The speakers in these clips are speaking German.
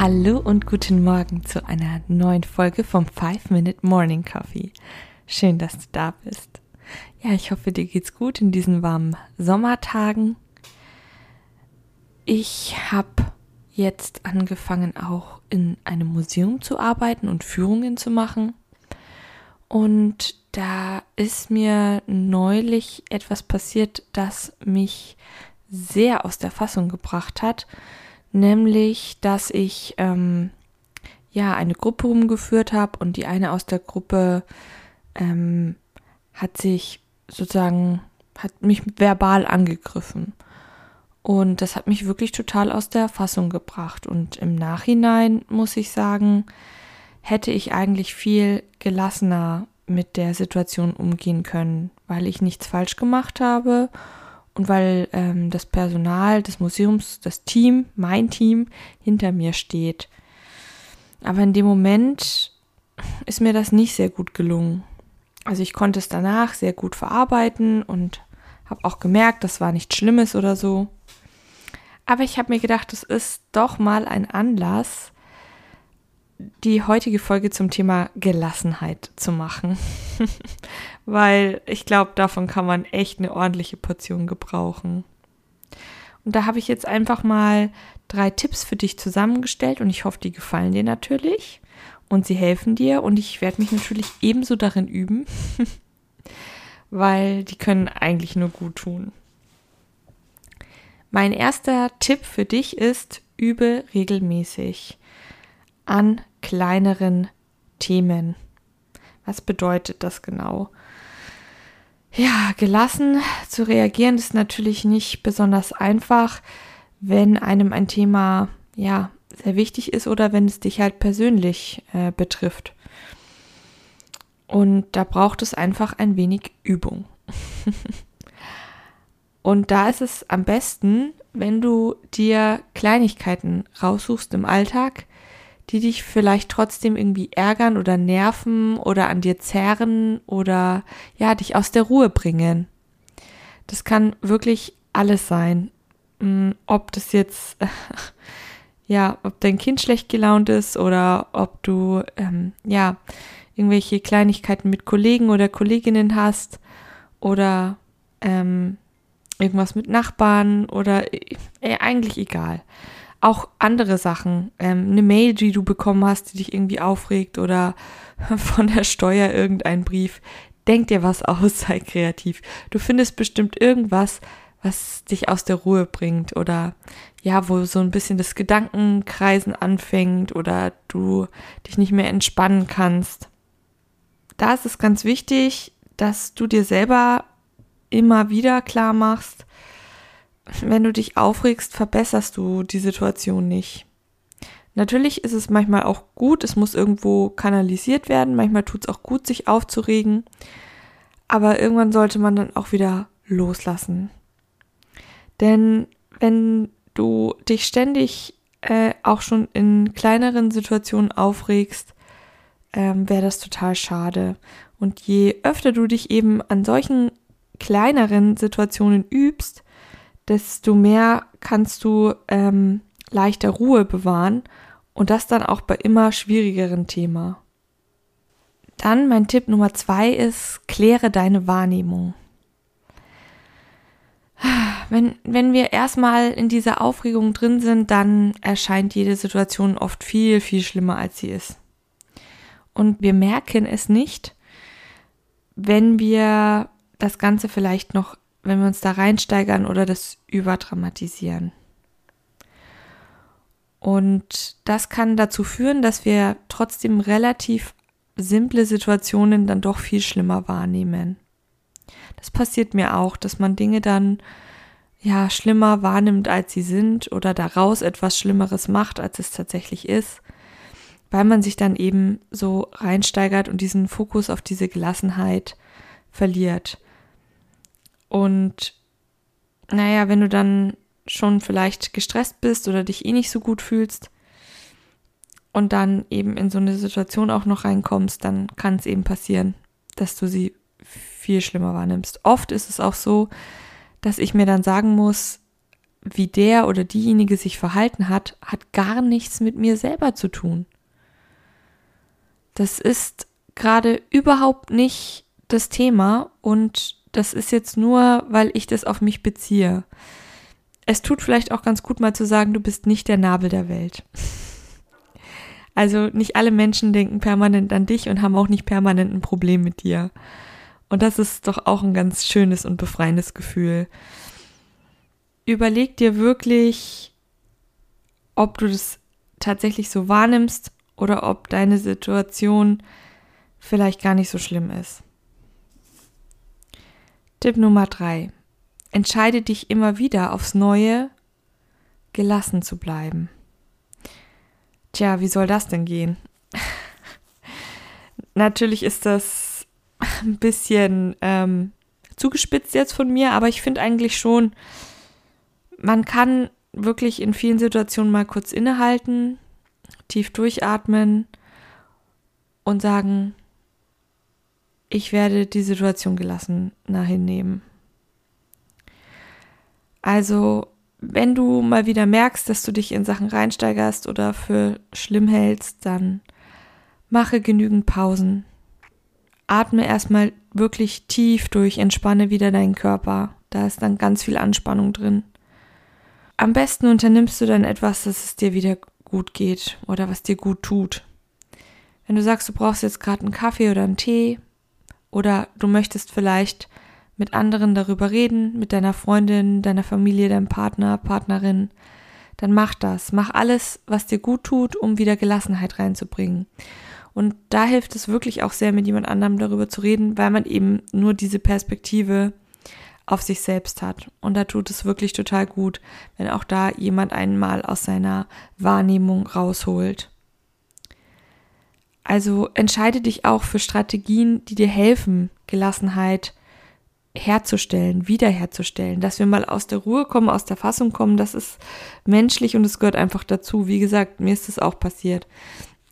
Hallo und guten Morgen zu einer neuen Folge vom 5-Minute Morning Coffee. Schön, dass du da bist. Ja, ich hoffe, dir geht's gut in diesen warmen Sommertagen. Ich habe jetzt angefangen, auch in einem Museum zu arbeiten und Führungen zu machen. Und da ist mir neulich etwas passiert, das mich sehr aus der Fassung gebracht hat nämlich, dass ich ähm, ja eine Gruppe rumgeführt habe und die eine aus der Gruppe ähm, hat sich sozusagen hat mich verbal angegriffen. Und das hat mich wirklich total aus der Fassung gebracht. Und im Nachhinein muss ich sagen hätte ich eigentlich viel gelassener mit der Situation umgehen können, weil ich nichts falsch gemacht habe und weil ähm, das Personal des Museums, das Team, mein Team hinter mir steht. Aber in dem Moment ist mir das nicht sehr gut gelungen. Also ich konnte es danach sehr gut verarbeiten und habe auch gemerkt, das war nichts Schlimmes oder so. Aber ich habe mir gedacht, es ist doch mal ein Anlass, die heutige Folge zum Thema Gelassenheit zu machen. Weil ich glaube, davon kann man echt eine ordentliche Portion gebrauchen. Und da habe ich jetzt einfach mal drei Tipps für dich zusammengestellt und ich hoffe, die gefallen dir natürlich und sie helfen dir und ich werde mich natürlich ebenso darin üben, weil die können eigentlich nur gut tun. Mein erster Tipp für dich ist, übe regelmäßig an kleineren Themen. Was bedeutet das genau? Ja, gelassen zu reagieren ist natürlich nicht besonders einfach, wenn einem ein Thema ja sehr wichtig ist oder wenn es dich halt persönlich äh, betrifft. Und da braucht es einfach ein wenig Übung. Und da ist es am besten, wenn du dir Kleinigkeiten raussuchst im Alltag, die dich vielleicht trotzdem irgendwie ärgern oder nerven oder an dir zerren oder ja, dich aus der Ruhe bringen. Das kann wirklich alles sein. Mm, ob das jetzt, ja, ob dein Kind schlecht gelaunt ist oder ob du, ähm, ja, irgendwelche Kleinigkeiten mit Kollegen oder Kolleginnen hast oder ähm, irgendwas mit Nachbarn oder äh, eigentlich egal auch andere Sachen. Ähm, eine Mail, die du bekommen hast, die dich irgendwie aufregt oder von der Steuer irgendein Brief. Denk dir was aus, sei kreativ. Du findest bestimmt irgendwas, was dich aus der Ruhe bringt oder ja, wo so ein bisschen das Gedankenkreisen anfängt oder du dich nicht mehr entspannen kannst. Da ist es ganz wichtig, dass du dir selber immer wieder klar machst, wenn du dich aufregst, verbesserst du die Situation nicht. Natürlich ist es manchmal auch gut, es muss irgendwo kanalisiert werden, manchmal tut es auch gut, sich aufzuregen, aber irgendwann sollte man dann auch wieder loslassen. Denn wenn du dich ständig äh, auch schon in kleineren Situationen aufregst, ähm, wäre das total schade. Und je öfter du dich eben an solchen kleineren Situationen übst, desto mehr kannst du ähm, leichter Ruhe bewahren und das dann auch bei immer schwierigeren Themen. Dann mein Tipp Nummer zwei ist, kläre deine Wahrnehmung. Wenn, wenn wir erstmal in dieser Aufregung drin sind, dann erscheint jede Situation oft viel, viel schlimmer, als sie ist. Und wir merken es nicht, wenn wir das Ganze vielleicht noch wenn wir uns da reinsteigern oder das überdramatisieren. Und das kann dazu führen, dass wir trotzdem relativ simple Situationen dann doch viel schlimmer wahrnehmen. Das passiert mir auch, dass man Dinge dann ja schlimmer wahrnimmt, als sie sind oder daraus etwas Schlimmeres macht, als es tatsächlich ist. weil man sich dann eben so reinsteigert und diesen Fokus auf diese Gelassenheit verliert. Und naja, wenn du dann schon vielleicht gestresst bist oder dich eh nicht so gut fühlst und dann eben in so eine Situation auch noch reinkommst, dann kann es eben passieren, dass du sie viel schlimmer wahrnimmst. Oft ist es auch so, dass ich mir dann sagen muss, wie der oder diejenige sich verhalten hat, hat gar nichts mit mir selber zu tun. Das ist gerade überhaupt nicht das Thema und das ist jetzt nur, weil ich das auf mich beziehe. Es tut vielleicht auch ganz gut mal zu sagen, du bist nicht der Nabel der Welt. Also nicht alle Menschen denken permanent an dich und haben auch nicht permanent ein Problem mit dir. Und das ist doch auch ein ganz schönes und befreiendes Gefühl. Überleg dir wirklich, ob du das tatsächlich so wahrnimmst oder ob deine Situation vielleicht gar nicht so schlimm ist. Tipp Nummer drei. Entscheide dich immer wieder aufs Neue, gelassen zu bleiben. Tja, wie soll das denn gehen? Natürlich ist das ein bisschen ähm, zugespitzt jetzt von mir, aber ich finde eigentlich schon, man kann wirklich in vielen Situationen mal kurz innehalten, tief durchatmen und sagen, ich werde die Situation gelassen hinnehmen. Also, wenn du mal wieder merkst, dass du dich in Sachen reinsteigerst oder für schlimm hältst, dann mache genügend Pausen. Atme erstmal wirklich tief durch, entspanne wieder deinen Körper. Da ist dann ganz viel Anspannung drin. Am besten unternimmst du dann etwas, dass es dir wieder gut geht oder was dir gut tut. Wenn du sagst, du brauchst jetzt gerade einen Kaffee oder einen Tee, oder du möchtest vielleicht mit anderen darüber reden, mit deiner Freundin, deiner Familie, deinem Partner, Partnerin, dann mach das. Mach alles, was dir gut tut, um wieder Gelassenheit reinzubringen. Und da hilft es wirklich auch sehr, mit jemand anderem darüber zu reden, weil man eben nur diese Perspektive auf sich selbst hat. Und da tut es wirklich total gut, wenn auch da jemand einen mal aus seiner Wahrnehmung rausholt. Also entscheide dich auch für Strategien, die dir helfen, Gelassenheit herzustellen, wiederherzustellen, dass wir mal aus der Ruhe kommen, aus der Fassung kommen, das ist menschlich und es gehört einfach dazu. Wie gesagt, mir ist das auch passiert.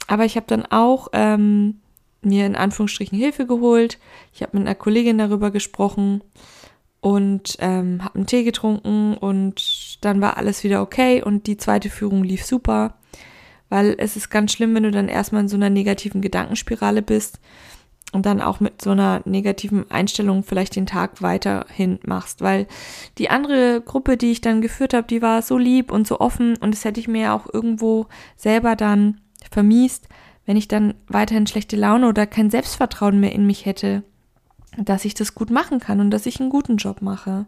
Aber ich habe dann auch ähm, mir in Anführungsstrichen Hilfe geholt. Ich habe mit einer Kollegin darüber gesprochen und ähm, habe einen Tee getrunken und dann war alles wieder okay und die zweite Führung lief super weil es ist ganz schlimm, wenn du dann erstmal in so einer negativen Gedankenspirale bist und dann auch mit so einer negativen Einstellung vielleicht den Tag weiterhin machst, weil die andere Gruppe, die ich dann geführt habe, die war so lieb und so offen und das hätte ich mir ja auch irgendwo selber dann vermiest, wenn ich dann weiterhin schlechte Laune oder kein Selbstvertrauen mehr in mich hätte, dass ich das gut machen kann und dass ich einen guten Job mache.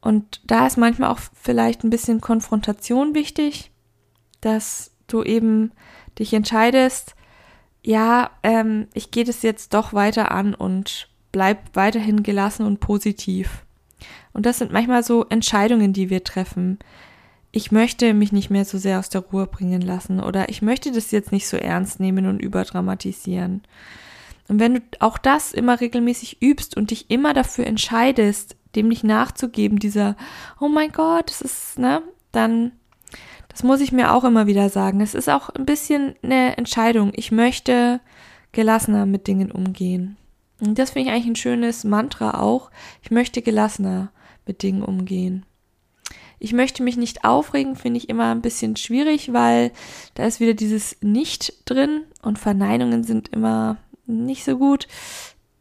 Und da ist manchmal auch vielleicht ein bisschen Konfrontation wichtig, dass du eben dich entscheidest, ja, ähm, ich gehe das jetzt doch weiter an und bleib weiterhin gelassen und positiv. Und das sind manchmal so Entscheidungen, die wir treffen. Ich möchte mich nicht mehr so sehr aus der Ruhe bringen lassen oder ich möchte das jetzt nicht so ernst nehmen und überdramatisieren. Und wenn du auch das immer regelmäßig übst und dich immer dafür entscheidest, dem nicht nachzugeben, dieser, oh mein Gott, das ist, ne, dann das muss ich mir auch immer wieder sagen. Es ist auch ein bisschen eine Entscheidung. Ich möchte gelassener mit Dingen umgehen. Und das finde ich eigentlich ein schönes Mantra auch. Ich möchte gelassener mit Dingen umgehen. Ich möchte mich nicht aufregen, finde ich immer ein bisschen schwierig, weil da ist wieder dieses Nicht drin und Verneinungen sind immer nicht so gut.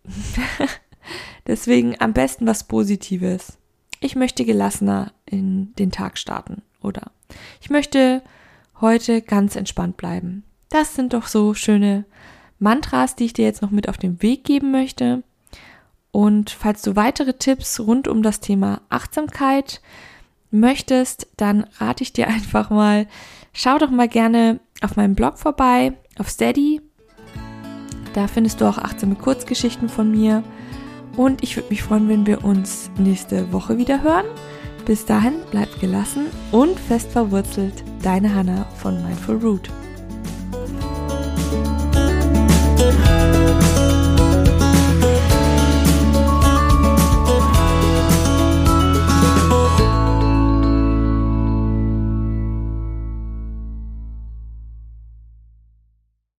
Deswegen am besten was Positives. Ich möchte gelassener in den Tag starten oder ich möchte heute ganz entspannt bleiben. Das sind doch so schöne Mantras, die ich dir jetzt noch mit auf den Weg geben möchte. Und falls du weitere Tipps rund um das Thema Achtsamkeit möchtest, dann rate ich dir einfach mal, schau doch mal gerne auf meinem Blog vorbei, auf Steady. Da findest du auch achtsame Kurzgeschichten von mir. Und ich würde mich freuen, wenn wir uns nächste Woche wieder hören. Bis dahin bleibt gelassen und fest verwurzelt. Deine Hanna von Mindful Root.